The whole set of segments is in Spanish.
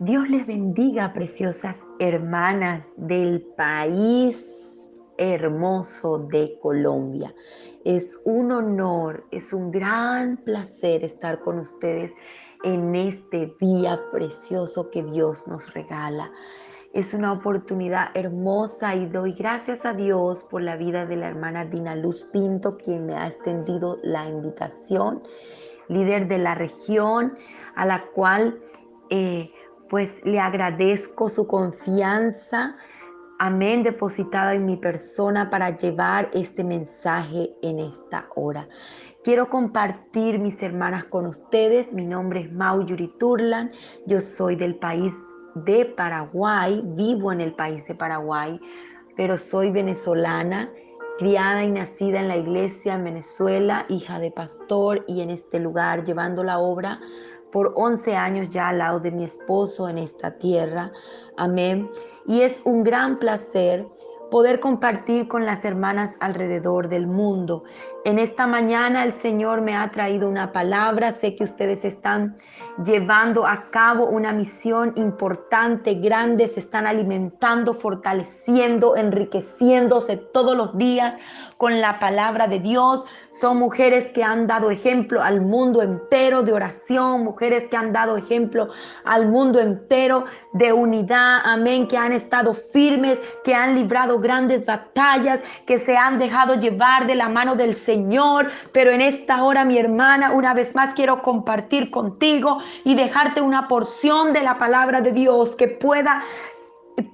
Dios les bendiga, preciosas hermanas del país hermoso de Colombia. Es un honor, es un gran placer estar con ustedes en este día precioso que Dios nos regala. Es una oportunidad hermosa y doy gracias a Dios por la vida de la hermana Dina Luz Pinto, quien me ha extendido la invitación, líder de la región, a la cual... Eh, pues le agradezco su confianza, amén, depositada en mi persona para llevar este mensaje en esta hora. Quiero compartir, mis hermanas, con ustedes. Mi nombre es Mau Turlan. Yo soy del país de Paraguay, vivo en el país de Paraguay, pero soy venezolana, criada y nacida en la iglesia en Venezuela, hija de pastor y en este lugar llevando la obra por 11 años ya al lado de mi esposo en esta tierra. Amén. Y es un gran placer poder compartir con las hermanas alrededor del mundo. En esta mañana el Señor me ha traído una palabra. Sé que ustedes están llevando a cabo una misión importante, grande. Se están alimentando, fortaleciendo, enriqueciéndose todos los días con la palabra de Dios. Son mujeres que han dado ejemplo al mundo entero de oración, mujeres que han dado ejemplo al mundo entero de unidad, amén, que han estado firmes, que han librado grandes batallas, que se han dejado llevar de la mano del Señor. Pero en esta hora, mi hermana, una vez más quiero compartir contigo y dejarte una porción de la palabra de Dios que pueda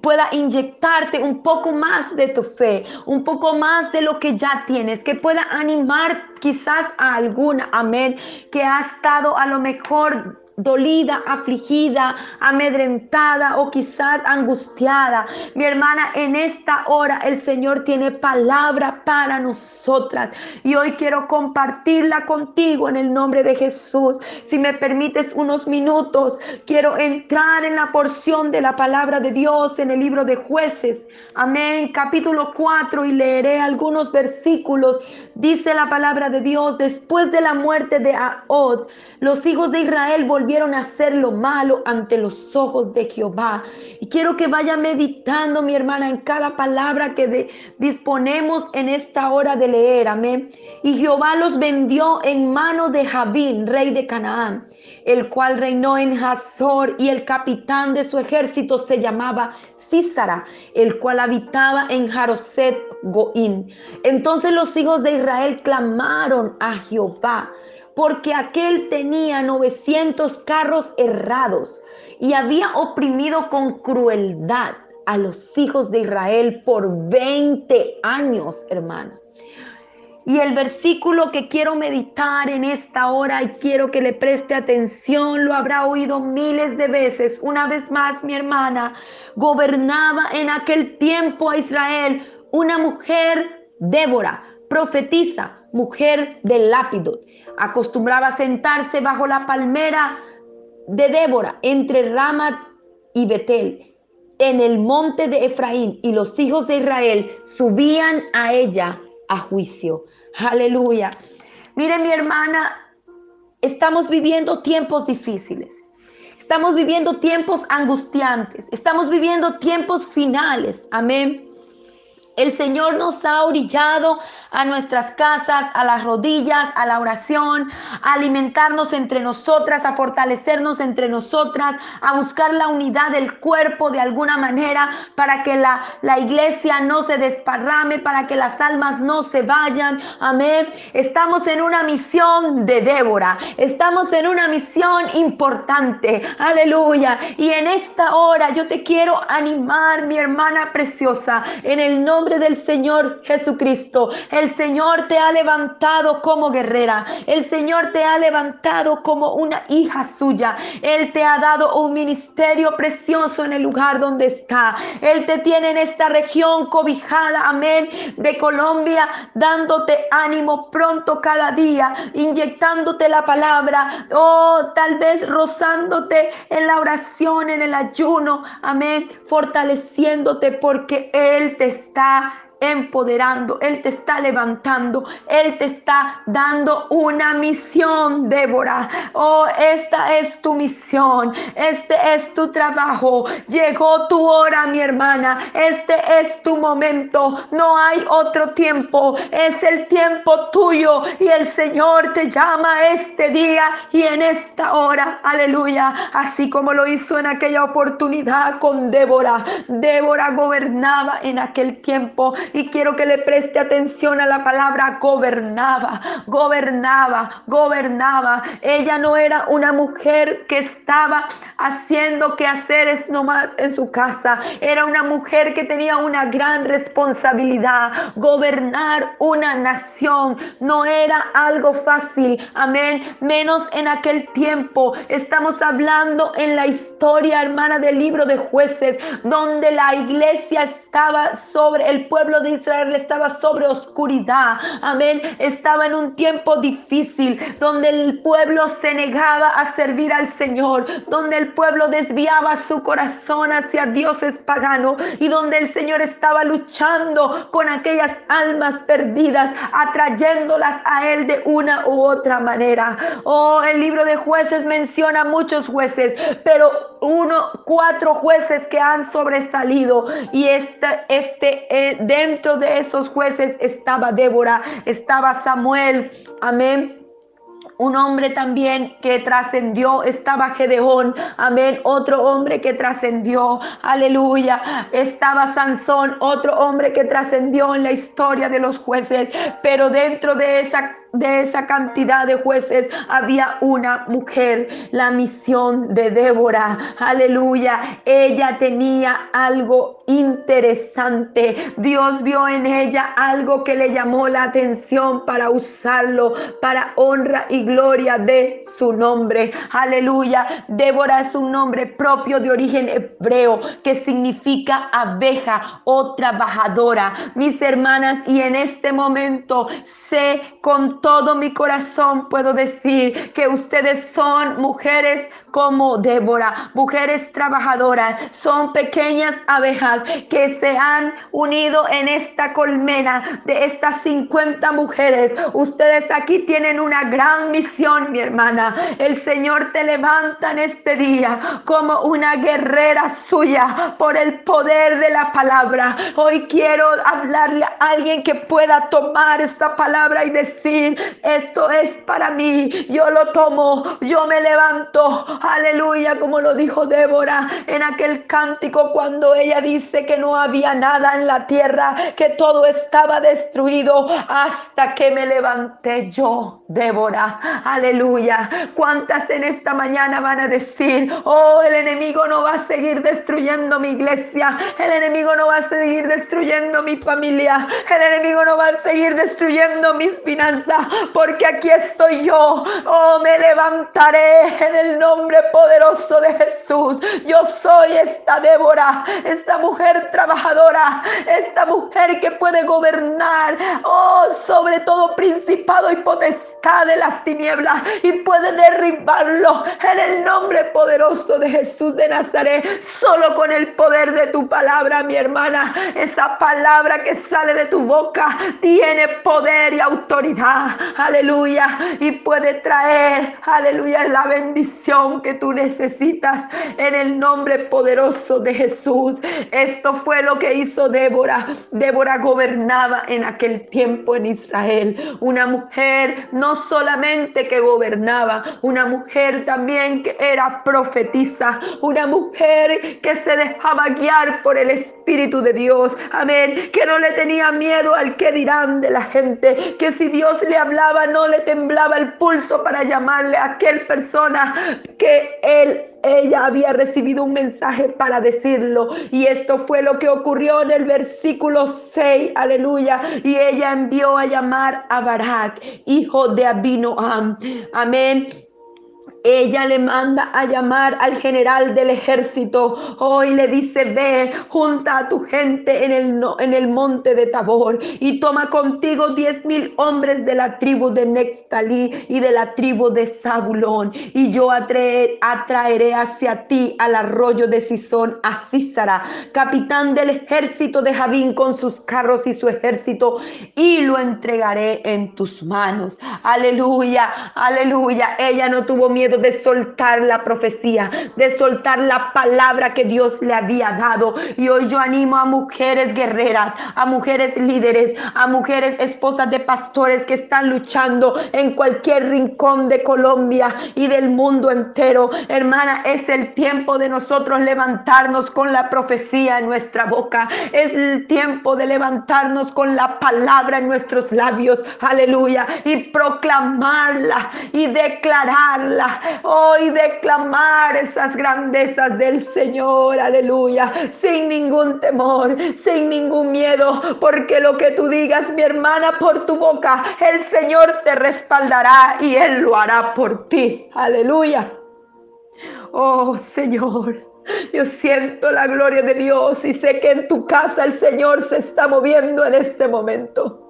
pueda inyectarte un poco más de tu fe, un poco más de lo que ya tienes, que pueda animar quizás a alguna, amén, que ha estado a lo mejor dolida, afligida, amedrentada o quizás angustiada. Mi hermana, en esta hora el Señor tiene palabra para nosotras y hoy quiero compartirla contigo en el nombre de Jesús. Si me permites unos minutos, quiero entrar en la porción de la palabra de Dios en el libro de jueces. Amén, capítulo 4 y leeré algunos versículos. Dice la palabra de Dios, después de la muerte de Ahod, los hijos de Israel volvieron volvieron a hacer lo malo ante los ojos de Jehová. Y quiero que vaya meditando, mi hermana, en cada palabra que disponemos en esta hora de leer. Amén. Y Jehová los vendió en mano de Javín, rey de Canaán, el cual reinó en Hazor, y el capitán de su ejército se llamaba Císara, el cual habitaba en Jaroset Goín. Entonces los hijos de Israel clamaron a Jehová porque aquel tenía 900 carros errados y había oprimido con crueldad a los hijos de Israel por 20 años, hermana. Y el versículo que quiero meditar en esta hora y quiero que le preste atención, lo habrá oído miles de veces. Una vez más, mi hermana, gobernaba en aquel tiempo a Israel una mujer, Débora, profetiza, mujer de lápido acostumbraba sentarse bajo la palmera de Débora entre Ramat y Betel, en el monte de Efraín, y los hijos de Israel subían a ella a juicio. Aleluya. Mire mi hermana, estamos viviendo tiempos difíciles. Estamos viviendo tiempos angustiantes. Estamos viviendo tiempos finales. Amén. El Señor nos ha orillado a nuestras casas, a las rodillas, a la oración, a alimentarnos entre nosotras, a fortalecernos entre nosotras, a buscar la unidad del cuerpo de alguna manera para que la, la iglesia no se desparrame, para que las almas no se vayan. Amén. Estamos en una misión de Débora. Estamos en una misión importante. Aleluya. Y en esta hora yo te quiero animar, mi hermana preciosa, en el nombre del Señor Jesucristo. El Señor te ha levantado como guerrera. El Señor te ha levantado como una hija suya. Él te ha dado un ministerio precioso en el lugar donde está. Él te tiene en esta región cobijada, amén, de Colombia, dándote ánimo pronto cada día, inyectándote la palabra, o oh, tal vez rozándote en la oración, en el ayuno, amén, fortaleciéndote porque Él te está ta empoderando, Él te está levantando, Él te está dando una misión, Débora. Oh, esta es tu misión, este es tu trabajo. Llegó tu hora, mi hermana, este es tu momento, no hay otro tiempo, es el tiempo tuyo y el Señor te llama este día y en esta hora, aleluya, así como lo hizo en aquella oportunidad con Débora. Débora gobernaba en aquel tiempo y quiero que le preste atención a la palabra gobernaba, gobernaba, gobernaba. Ella no era una mujer que estaba haciendo quehaceres nomás en su casa, era una mujer que tenía una gran responsabilidad. Gobernar una nación no era algo fácil, amén, menos en aquel tiempo. Estamos hablando en la historia, hermana, del libro de jueces, donde la iglesia estaba sobre, el pueblo de Israel estaba sobre oscuridad, amén, estaba en un tiempo difícil, donde el pueblo se negaba a servir al Señor, donde el pueblo desviaba su corazón hacia dioses paganos y donde el Señor estaba luchando con aquellas almas perdidas, atrayéndolas a Él de una u otra manera. Oh, el libro de jueces menciona muchos jueces, pero uno, cuatro jueces que han sobresalido y este, este, eh, dentro de esos jueces estaba Débora, estaba Samuel, amén. Un hombre también que trascendió, estaba Gedeón, amén, otro hombre que trascendió, aleluya, estaba Sansón, otro hombre que trascendió en la historia de los jueces, pero dentro de esa de esa cantidad de jueces había una mujer, la misión de Débora. Aleluya. Ella tenía algo interesante. Dios vio en ella algo que le llamó la atención para usarlo para honra y gloria de su nombre. Aleluya. Débora es un nombre propio de origen hebreo que significa abeja o trabajadora. Mis hermanas, y en este momento sé con todo mi corazón puedo decir que ustedes son mujeres como Débora, mujeres trabajadoras, son pequeñas abejas que se han unido en esta colmena de estas 50 mujeres. Ustedes aquí tienen una gran misión, mi hermana. El Señor te levanta en este día como una guerrera suya por el poder de la palabra. Hoy quiero hablarle a alguien que pueda tomar esta palabra y decir, esto es para mí, yo lo tomo, yo me levanto, Aleluya, como lo dijo Débora en aquel cántico cuando ella dice que no había nada en la tierra, que todo estaba destruido hasta que me levanté yo, Débora. Aleluya. ¿Cuántas en esta mañana van a decir, oh, el enemigo no va a seguir destruyendo mi iglesia, el enemigo no va a seguir destruyendo mi familia, el enemigo no va a seguir destruyendo mis finanzas, porque aquí estoy yo, oh, me levantaré en el nombre poderoso de Jesús. Yo soy esta Débora, esta mujer trabajadora, esta mujer que puede gobernar, oh, sobre todo principado y potestad de las tinieblas y puede derribarlo en el nombre poderoso de Jesús de Nazaret. Solo con el poder de tu palabra, mi hermana, esa palabra que sale de tu boca tiene poder y autoridad. Aleluya. Y puede traer, aleluya, la bendición que tú necesitas en el nombre poderoso de Jesús. Esto fue lo que hizo Débora. Débora gobernaba en aquel tiempo en Israel. Una mujer no solamente que gobernaba, una mujer también que era profetisa, una mujer que se dejaba guiar por el Espíritu de Dios. Amén. Que no le tenía miedo al que dirán de la gente. Que si Dios le hablaba no le temblaba el pulso para llamarle a aquel persona que él ella había recibido un mensaje para decirlo. Y esto fue lo que ocurrió en el versículo 6, aleluya. Y ella envió a llamar a Barak, hijo de Abinoam. Amén ella le manda a llamar al general del ejército. Hoy le dice, ve, junta a tu gente en el, en el monte de Tabor y toma contigo diez mil hombres de la tribu de Nextalí y de la tribu de Zabulón. Y yo atraeré hacia ti al arroyo de Sison a Císara, capitán del ejército de Javín con sus carros y su ejército, y lo entregaré en tus manos. Aleluya, aleluya. Ella no tuvo miedo de soltar la profecía, de soltar la palabra que Dios le había dado. Y hoy yo animo a mujeres guerreras, a mujeres líderes, a mujeres esposas de pastores que están luchando en cualquier rincón de Colombia y del mundo entero. Hermana, es el tiempo de nosotros levantarnos con la profecía en nuestra boca. Es el tiempo de levantarnos con la palabra en nuestros labios. Aleluya. Y proclamarla y declararla hoy declamar esas grandezas del Señor, aleluya, sin ningún temor, sin ningún miedo, porque lo que tú digas, mi hermana, por tu boca, el Señor te respaldará y Él lo hará por ti, aleluya. Oh Señor. Yo siento la gloria de Dios y sé que en tu casa el Señor se está moviendo en este momento.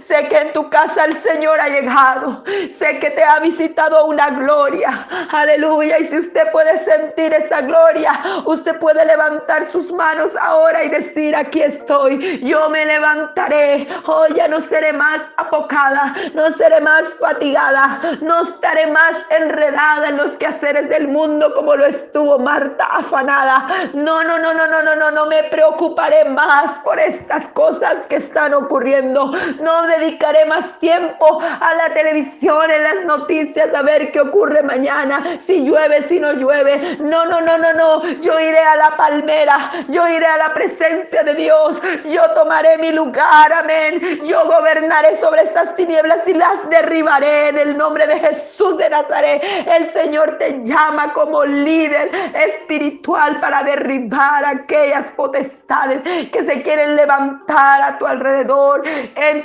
Sé que en tu casa el Señor ha llegado. Sé que te ha visitado una gloria. Aleluya. Y si usted puede sentir esa gloria, usted puede levantar sus manos ahora y decir, aquí estoy. Yo me levantaré. Oh, ya no seré más apocada. No seré más fatigada. No estaré más enredada en los quehaceres del mundo como lo estuvo Marta afanada. No, no, no, no, no, no, no. No me preocuparé más por estas cosas que están ocurriendo. No dedicaré más tiempo a la televisión, en las noticias, a ver qué ocurre mañana, si llueve, si no llueve. No, no, no, no, no. Yo iré a la palmera, yo iré a la presencia de Dios, yo tomaré mi lugar, amén. Yo gobernaré sobre estas tinieblas y las derribaré en el nombre de Jesús de Nazaret. El Señor te llama como líder espiritual para derribar aquellas potestades que se quieren levantar a tu alrededor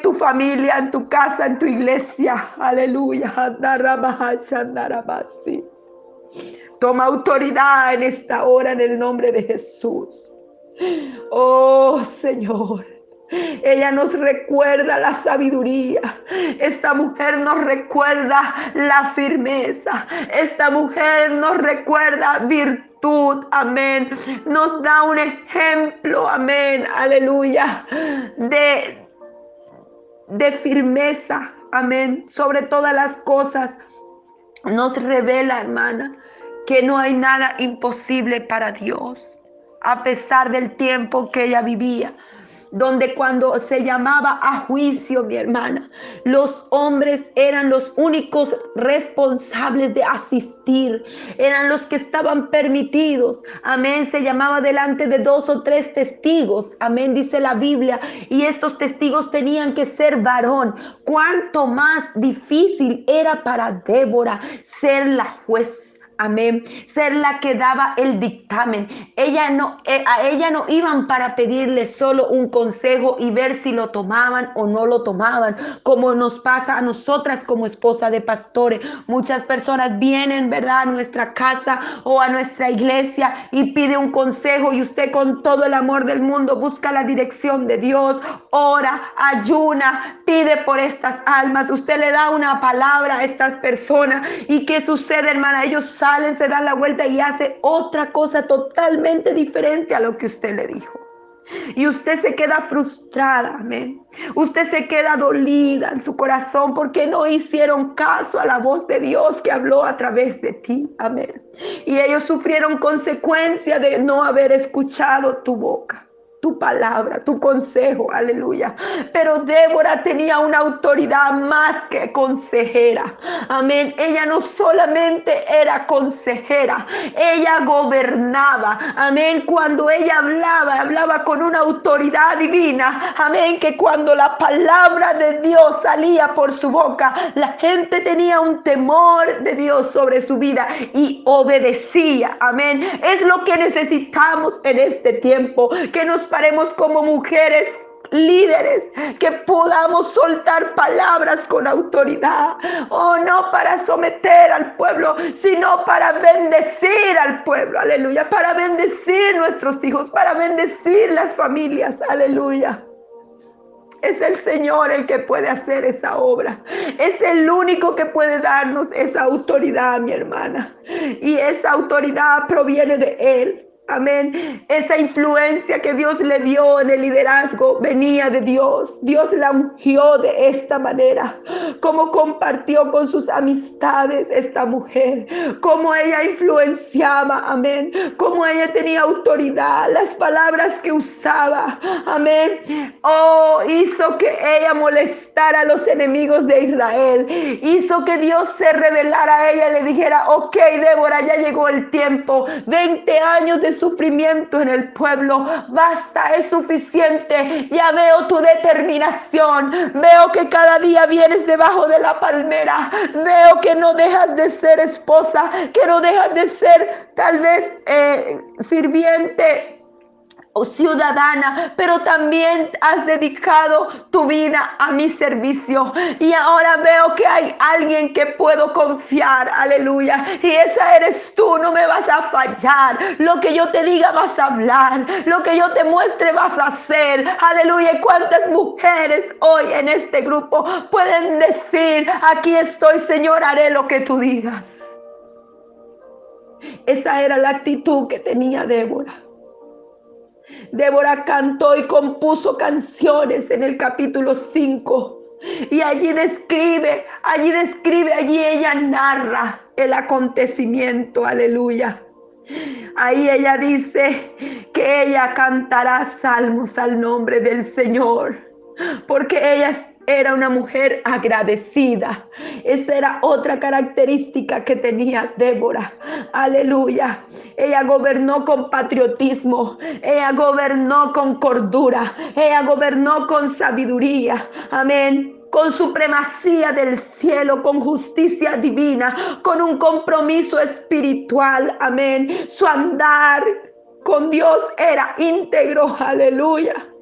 tu familia, en tu casa, en tu iglesia. Aleluya. Toma autoridad en esta hora en el nombre de Jesús. Oh Señor. Ella nos recuerda la sabiduría. Esta mujer nos recuerda la firmeza. Esta mujer nos recuerda virtud. Amén. Nos da un ejemplo. Amén. Aleluya. De, de firmeza, amén, sobre todas las cosas. Nos revela, hermana, que no hay nada imposible para Dios, a pesar del tiempo que ella vivía donde cuando se llamaba a juicio, mi hermana, los hombres eran los únicos responsables de asistir, eran los que estaban permitidos. Amén, se llamaba delante de dos o tres testigos. Amén, dice la Biblia. Y estos testigos tenían que ser varón. Cuánto más difícil era para Débora ser la jueza Amén. Ser la que daba el dictamen. Ella no, eh, a ella no iban para pedirle solo un consejo y ver si lo tomaban o no lo tomaban, como nos pasa a nosotras como esposa de pastores. Muchas personas vienen, ¿verdad?, a nuestra casa o a nuestra iglesia y pide un consejo y usted con todo el amor del mundo busca la dirección de Dios, ora, ayuna, pide por estas almas. Usted le da una palabra a estas personas y ¿qué sucede, hermana? Ellos se dan la vuelta y hace otra cosa totalmente diferente a lo que usted le dijo. Y usted se queda frustrada, amén. Usted se queda dolida en su corazón porque no hicieron caso a la voz de Dios que habló a través de ti, amén. Y ellos sufrieron consecuencia de no haber escuchado tu boca tu palabra, tu consejo, aleluya. Pero Débora tenía una autoridad más que consejera, amén. Ella no solamente era consejera, ella gobernaba, amén. Cuando ella hablaba, hablaba con una autoridad divina, amén. Que cuando la palabra de Dios salía por su boca, la gente tenía un temor de Dios sobre su vida y obedecía, amén. Es lo que necesitamos en este tiempo, que nos como mujeres líderes que podamos soltar palabras con autoridad. Oh, no para someter al pueblo, sino para bendecir al pueblo. Aleluya. Para bendecir nuestros hijos, para bendecir las familias. Aleluya. Es el Señor el que puede hacer esa obra. Es el único que puede darnos esa autoridad, mi hermana. Y esa autoridad proviene de Él. Amén. Esa influencia que Dios le dio en el liderazgo venía de Dios. Dios la ungió de esta manera. Cómo compartió con sus amistades esta mujer. Cómo ella influenciaba. Amén. Cómo ella tenía autoridad. Las palabras que usaba. Amén. Oh, hizo que ella molestara a los enemigos de Israel. Hizo que Dios se revelara a ella y le dijera, ok, Débora, ya llegó el tiempo. 20 años de sufrimiento en el pueblo. Basta, es suficiente. Ya veo tu determinación. Veo que cada día vienes debajo de la palmera. Veo que no dejas de ser esposa, que no dejas de ser tal vez eh, sirviente o ciudadana, pero también has dedicado tu vida a mi servicio. Y ahora veo que hay alguien que puedo confiar, aleluya. Y esa eres tú, no me vas a fallar. Lo que yo te diga vas a hablar, lo que yo te muestre vas a hacer, aleluya. ¿Y cuántas mujeres hoy en este grupo pueden decir, aquí estoy, Señor, haré lo que tú digas? Esa era la actitud que tenía Débora. Débora cantó y compuso canciones en el capítulo 5. Y allí describe, allí describe, allí ella narra el acontecimiento, aleluya. Ahí ella dice que ella cantará salmos al nombre del Señor, porque ella era una mujer agradecida. Esa era otra característica que tenía Débora. Aleluya. Ella gobernó con patriotismo. Ella gobernó con cordura. Ella gobernó con sabiduría. Amén con supremacía del cielo, con justicia divina, con un compromiso espiritual. Amén. Su andar con Dios era íntegro. Aleluya.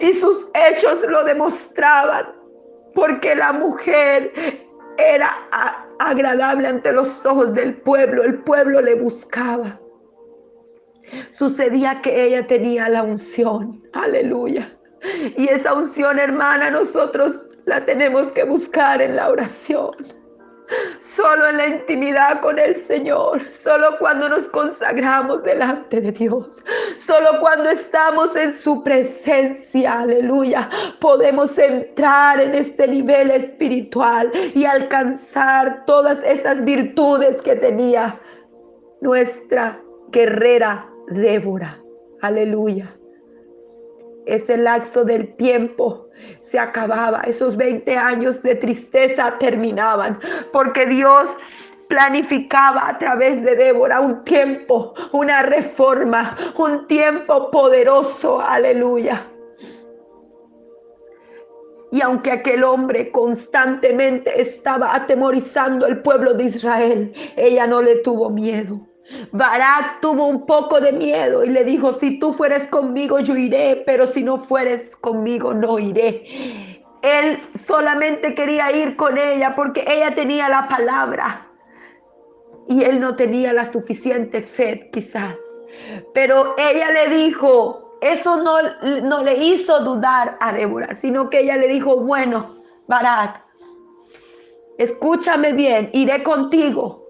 Y sus hechos lo demostraban, porque la mujer era agradable ante los ojos del pueblo, el pueblo le buscaba. Sucedía que ella tenía la unción, aleluya. Y esa unción, hermana, nosotros la tenemos que buscar en la oración. Solo en la intimidad con el Señor, solo cuando nos consagramos delante de Dios, solo cuando estamos en su presencia, aleluya, podemos entrar en este nivel espiritual y alcanzar todas esas virtudes que tenía nuestra guerrera Débora, aleluya. Ese lapso del tiempo se acababa, esos 20 años de tristeza terminaban, porque Dios planificaba a través de Débora un tiempo, una reforma, un tiempo poderoso, aleluya. Y aunque aquel hombre constantemente estaba atemorizando al pueblo de Israel, ella no le tuvo miedo. Barak tuvo un poco de miedo y le dijo, si tú fueres conmigo, yo iré, pero si no fueres conmigo, no iré. Él solamente quería ir con ella porque ella tenía la palabra y él no tenía la suficiente fe quizás. Pero ella le dijo, eso no, no le hizo dudar a Débora, sino que ella le dijo, bueno, Barak, escúchame bien, iré contigo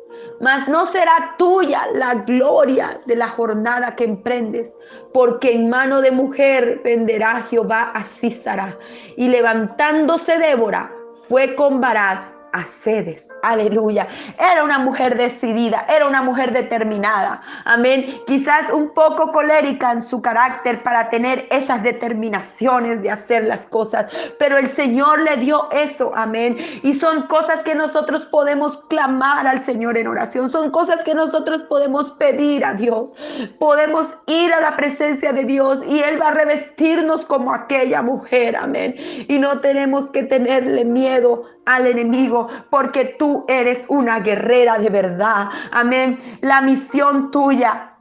mas no será tuya la gloria de la jornada que emprendes, porque en mano de mujer venderá Jehová a Císara. Y levantándose Débora, fue con Barak a sedes. Aleluya. Era una mujer decidida, era una mujer determinada. Amén. Quizás un poco colérica en su carácter para tener esas determinaciones de hacer las cosas. Pero el Señor le dio eso. Amén. Y son cosas que nosotros podemos clamar al Señor en oración. Son cosas que nosotros podemos pedir a Dios. Podemos ir a la presencia de Dios y Él va a revestirnos como aquella mujer. Amén. Y no tenemos que tenerle miedo al enemigo, porque tú eres una guerrera de verdad. Amén. La misión tuya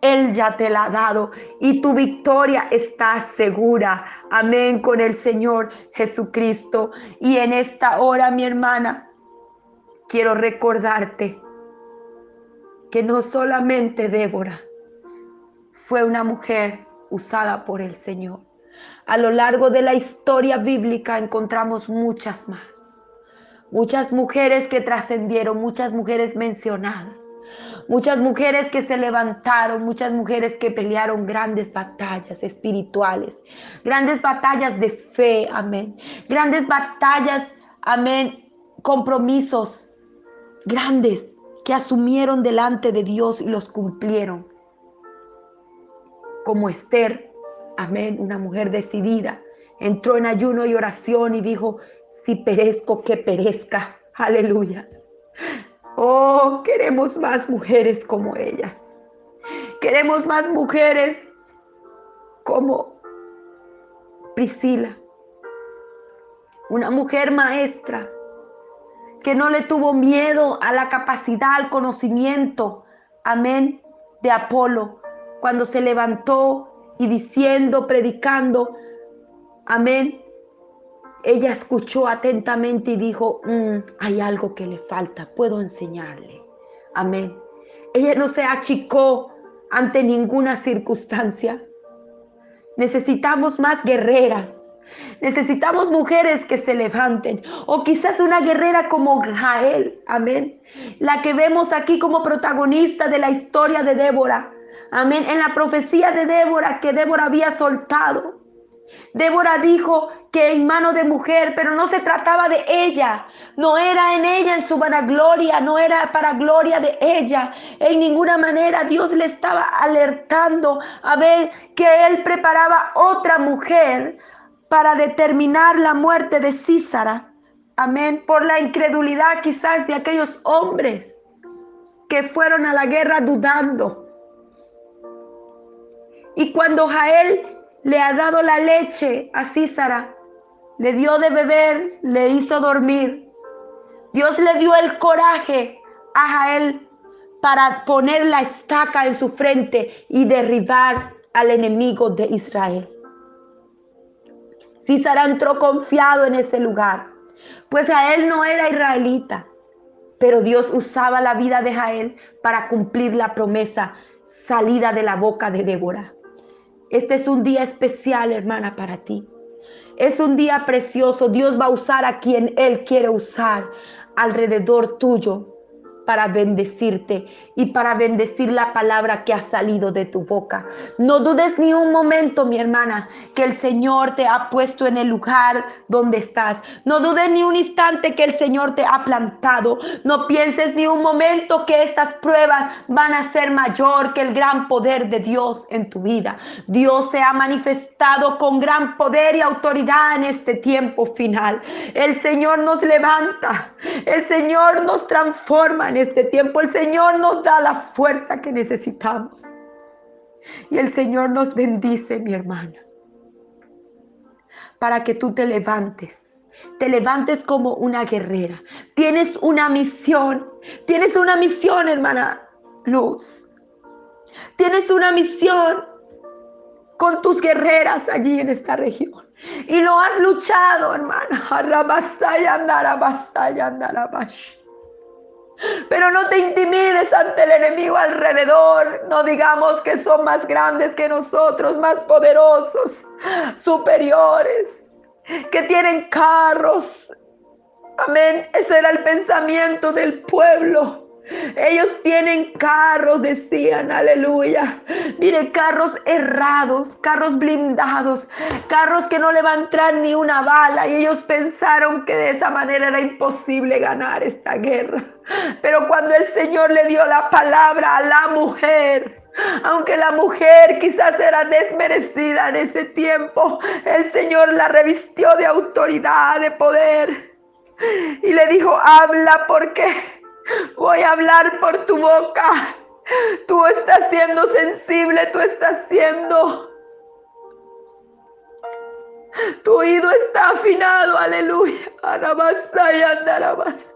Él ya te la ha dado y tu victoria está segura. Amén con el Señor Jesucristo. Y en esta hora, mi hermana, quiero recordarte que no solamente Débora fue una mujer usada por el Señor. A lo largo de la historia bíblica encontramos muchas más. Muchas mujeres que trascendieron, muchas mujeres mencionadas. Muchas mujeres que se levantaron, muchas mujeres que pelearon grandes batallas espirituales, grandes batallas de fe, amén. Grandes batallas, amén, compromisos grandes que asumieron delante de Dios y los cumplieron. Como Esther, amén, una mujer decidida, entró en ayuno y oración y dijo, si perezco, que perezca. Aleluya. Oh, queremos más mujeres como ellas. Queremos más mujeres como Priscila, una mujer maestra que no le tuvo miedo a la capacidad, al conocimiento, amén, de Apolo, cuando se levantó y diciendo, predicando, amén, ella escuchó atentamente y dijo, mm, hay algo que le falta, puedo enseñarle. Amén. Ella no se achicó ante ninguna circunstancia. Necesitamos más guerreras. Necesitamos mujeres que se levanten. O quizás una guerrera como Jael. Amén. La que vemos aquí como protagonista de la historia de Débora. Amén. En la profecía de Débora que Débora había soltado. Débora dijo que en mano de mujer, pero no se trataba de ella, no era en ella en su vanagloria, no era para gloria de ella. En ninguna manera Dios le estaba alertando a ver que él preparaba otra mujer para determinar la muerte de Císara. Amén, por la incredulidad quizás de aquellos hombres que fueron a la guerra dudando. Y cuando Jael le ha dado la leche a Císara, le dio de beber, le hizo dormir. Dios le dio el coraje a Jael para poner la estaca en su frente y derribar al enemigo de Israel. Císara entró confiado en ese lugar, pues Jael no era israelita, pero Dios usaba la vida de Jael para cumplir la promesa salida de la boca de Débora. Este es un día especial, hermana, para ti. Es un día precioso. Dios va a usar a quien Él quiere usar alrededor tuyo para bendecirte y para bendecir la palabra que ha salido de tu boca. No dudes ni un momento, mi hermana, que el Señor te ha puesto en el lugar donde estás. No dudes ni un instante que el Señor te ha plantado. No pienses ni un momento que estas pruebas van a ser mayor que el gran poder de Dios en tu vida. Dios se ha manifestado con gran poder y autoridad en este tiempo final. El Señor nos levanta. El Señor nos transforma este tiempo. El Señor nos da la fuerza que necesitamos. Y el Señor nos bendice, mi hermana, para que tú te levantes. Te levantes como una guerrera. Tienes una misión. Tienes una misión, hermana Luz. Tienes una misión con tus guerreras allí en esta región. Y lo has luchado, hermana. Pero no te intimides ante el enemigo alrededor. No digamos que son más grandes que nosotros, más poderosos, superiores, que tienen carros. Amén. Ese era el pensamiento del pueblo. Ellos tienen carros, decían, aleluya. Mire, carros errados, carros blindados, carros que no le va a entrar ni una bala. Y ellos pensaron que de esa manera era imposible ganar esta guerra. Pero cuando el Señor le dio la palabra a la mujer, aunque la mujer quizás era desmerecida en ese tiempo, el Señor la revistió de autoridad, de poder. Y le dijo, habla porque Voy a hablar por tu boca. Tú estás siendo sensible, tú estás siendo... Tu oído está afinado, aleluya. y andarabas.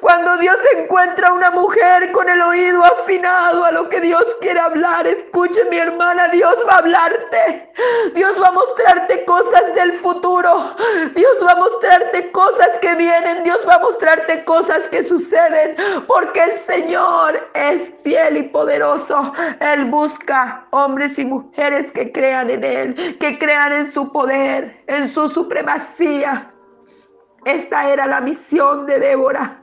Cuando Dios encuentra una mujer con el oído afinado a lo que Dios quiere hablar, escuche mi hermana, Dios va a hablarte. Dios va a mostrarte cosas del futuro. Dios va a mostrarte cosas que vienen. Dios va a mostrarte cosas que suceden. Porque el Señor es fiel y poderoso. Él busca hombres y mujeres que crean en Él, que crean en su poder, en su supremacía. Esta era la misión de Débora.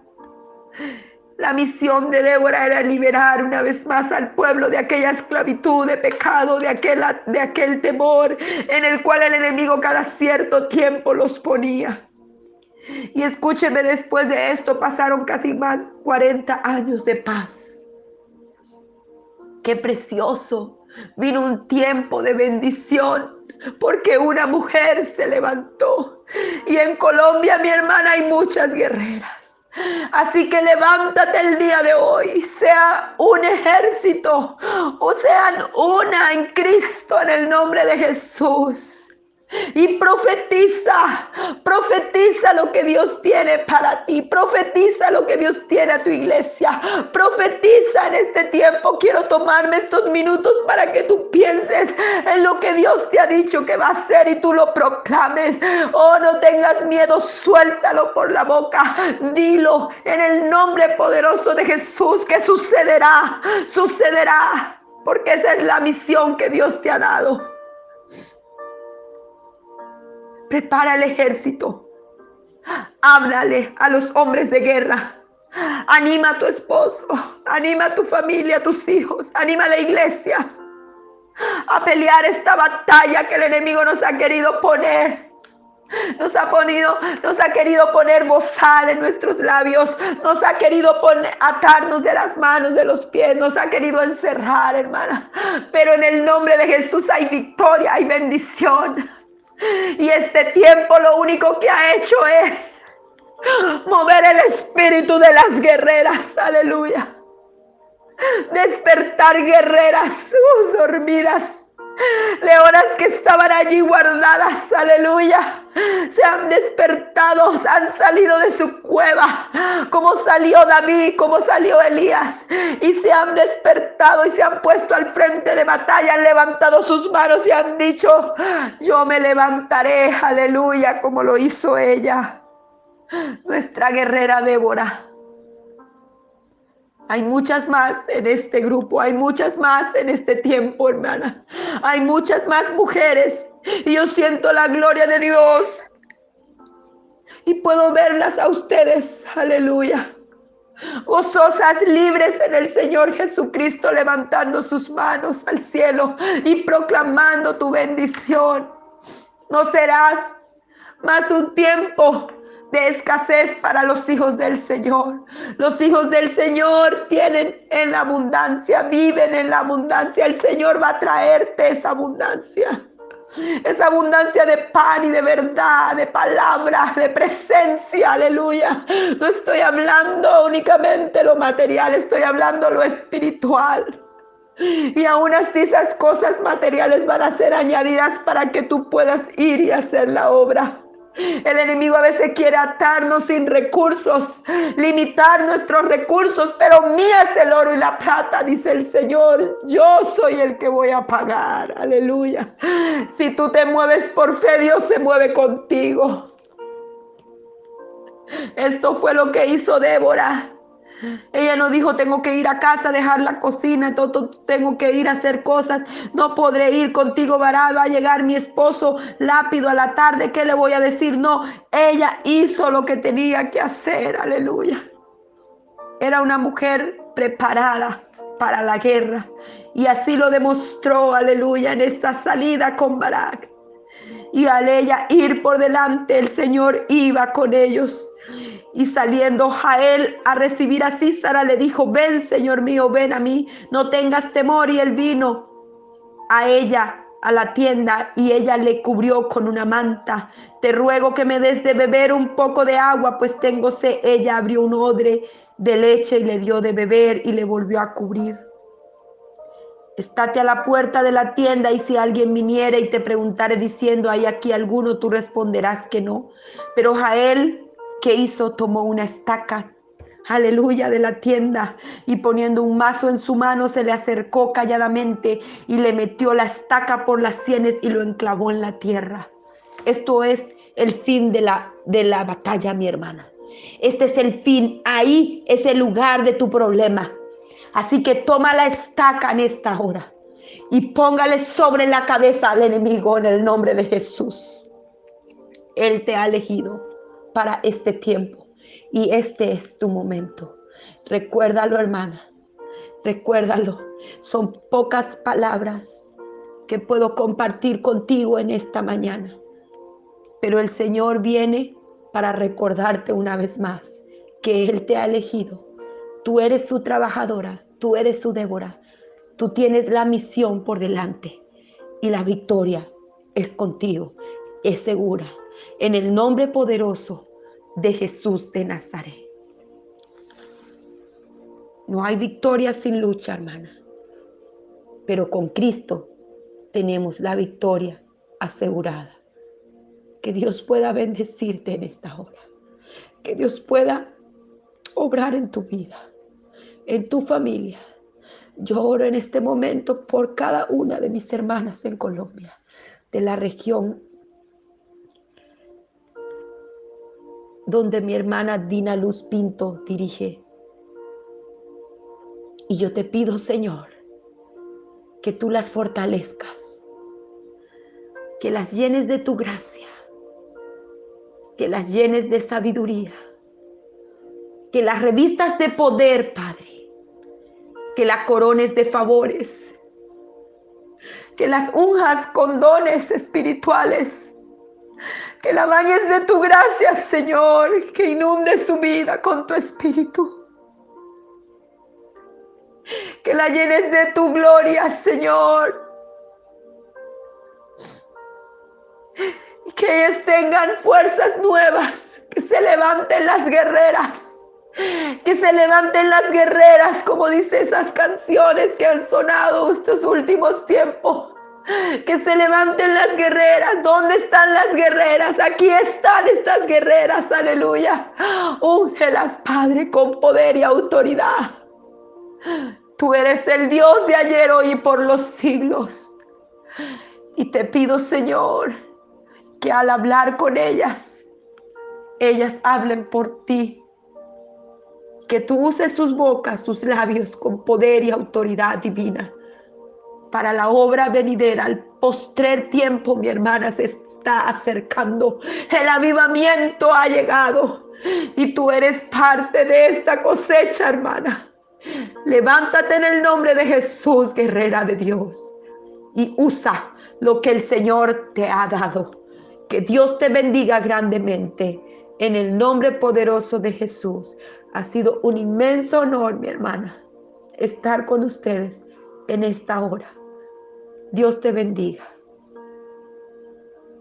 La misión de Débora era liberar una vez más al pueblo de aquella esclavitud, de pecado, de aquel, de aquel temor en el cual el enemigo cada cierto tiempo los ponía. Y escúcheme, después de esto pasaron casi más 40 años de paz. Qué precioso. Vino un tiempo de bendición porque una mujer se levantó. Y en Colombia, mi hermana, hay muchas guerreras. Así que levántate el día de hoy, sea un ejército o sean una en Cristo en el nombre de Jesús. Y profetiza, profetiza lo que Dios tiene para ti, profetiza lo que Dios tiene a tu iglesia, profetiza en este tiempo. Quiero tomarme estos minutos para que tú pienses en lo que Dios te ha dicho que va a hacer y tú lo proclames. Oh, no tengas miedo, suéltalo por la boca, dilo en el nombre poderoso de Jesús que sucederá, sucederá, porque esa es la misión que Dios te ha dado. Prepara el ejército. Háblale a los hombres de guerra. Anima a tu esposo, anima a tu familia, a tus hijos, anima a la iglesia a pelear esta batalla que el enemigo nos ha querido poner. Nos ha, ponido, nos ha querido poner bozal en nuestros labios, nos ha querido poner, atarnos de las manos, de los pies, nos ha querido encerrar, hermana. Pero en el nombre de Jesús hay victoria, hay bendición. Y este tiempo lo único que ha hecho es mover el espíritu de las guerreras. Aleluya. Despertar guerreras uh, dormidas Leonas que estaban allí guardadas, aleluya, se han despertado, han salido de su cueva, como salió David, como salió Elías, y se han despertado y se han puesto al frente de batalla, han levantado sus manos y han dicho, yo me levantaré, aleluya, como lo hizo ella, nuestra guerrera Débora. Hay muchas más en este grupo, hay muchas más en este tiempo, hermana. Hay muchas más mujeres y yo siento la gloria de Dios. Y puedo verlas a ustedes, aleluya. Gozosas, libres en el Señor Jesucristo, levantando sus manos al cielo y proclamando tu bendición. No serás más un tiempo de escasez para los hijos del Señor. Los hijos del Señor tienen en la abundancia, viven en la abundancia. El Señor va a traerte esa abundancia. Esa abundancia de pan y de verdad, de palabras, de presencia, aleluya. No estoy hablando únicamente lo material, estoy hablando lo espiritual. Y aún así esas cosas materiales van a ser añadidas para que tú puedas ir y hacer la obra. El enemigo a veces quiere atarnos sin recursos, limitar nuestros recursos, pero mía es el oro y la plata, dice el Señor. Yo soy el que voy a pagar. Aleluya. Si tú te mueves por fe, Dios se mueve contigo. Esto fue lo que hizo Débora. Ella no dijo, tengo que ir a casa, dejar la cocina, todo, tengo que ir a hacer cosas. No podré ir contigo, varado. Va a llegar mi esposo lápido a la tarde. ¿Qué le voy a decir? No, ella hizo lo que tenía que hacer. Aleluya. Era una mujer preparada para la guerra. Y así lo demostró, aleluya, en esta salida con Barak. Y al ella ir por delante, el Señor iba con ellos. Y saliendo Jael a recibir a Císara, le dijo, ven, Señor mío, ven a mí, no tengas temor. Y él vino a ella, a la tienda, y ella le cubrió con una manta. Te ruego que me des de beber un poco de agua, pues tengo sed. Ella abrió un odre de leche y le dio de beber y le volvió a cubrir. Estate a la puerta de la tienda y si alguien viniere y te preguntare diciendo, ¿hay aquí alguno? Tú responderás que no. Pero Jael ¿Qué hizo? Tomó una estaca, aleluya, de la tienda y poniendo un mazo en su mano se le acercó calladamente y le metió la estaca por las sienes y lo enclavó en la tierra. Esto es el fin de la, de la batalla, mi hermana. Este es el fin, ahí es el lugar de tu problema. Así que toma la estaca en esta hora y póngale sobre la cabeza al enemigo en el nombre de Jesús. Él te ha elegido para este tiempo y este es tu momento. Recuérdalo, hermana. Recuérdalo. Son pocas palabras que puedo compartir contigo en esta mañana. Pero el Señor viene para recordarte una vez más que Él te ha elegido. Tú eres su trabajadora, tú eres su Débora. Tú tienes la misión por delante y la victoria es contigo, es segura. En el nombre poderoso de Jesús de Nazaret. No hay victoria sin lucha, hermana. Pero con Cristo tenemos la victoria asegurada. Que Dios pueda bendecirte en esta hora. Que Dios pueda obrar en tu vida, en tu familia. Yo oro en este momento por cada una de mis hermanas en Colombia, de la región donde mi hermana Dina Luz Pinto dirige. Y yo te pido, Señor, que tú las fortalezcas, que las llenes de tu gracia, que las llenes de sabiduría, que las revistas de poder, Padre, que la corones de favores, que las unjas con dones espirituales que la bañes de tu gracia, Señor, que inunde su vida con tu espíritu. Que la llenes de tu gloria, Señor. Y que ellas tengan fuerzas nuevas, que se levanten las guerreras. Que se levanten las guerreras, como dice esas canciones que han sonado estos últimos tiempos. Que se levanten las guerreras. ¿Dónde están las guerreras? Aquí están estas guerreras. Aleluya. Úngelas, Padre, con poder y autoridad. Tú eres el Dios de ayer, hoy y por los siglos. Y te pido, Señor, que al hablar con ellas, ellas hablen por ti. Que tú uses sus bocas, sus labios con poder y autoridad divina para la obra venidera, al postrer tiempo, mi hermana, se está acercando. El avivamiento ha llegado y tú eres parte de esta cosecha, hermana. Levántate en el nombre de Jesús, guerrera de Dios, y usa lo que el Señor te ha dado. Que Dios te bendiga grandemente en el nombre poderoso de Jesús. Ha sido un inmenso honor, mi hermana, estar con ustedes en esta hora. Dios te bendiga.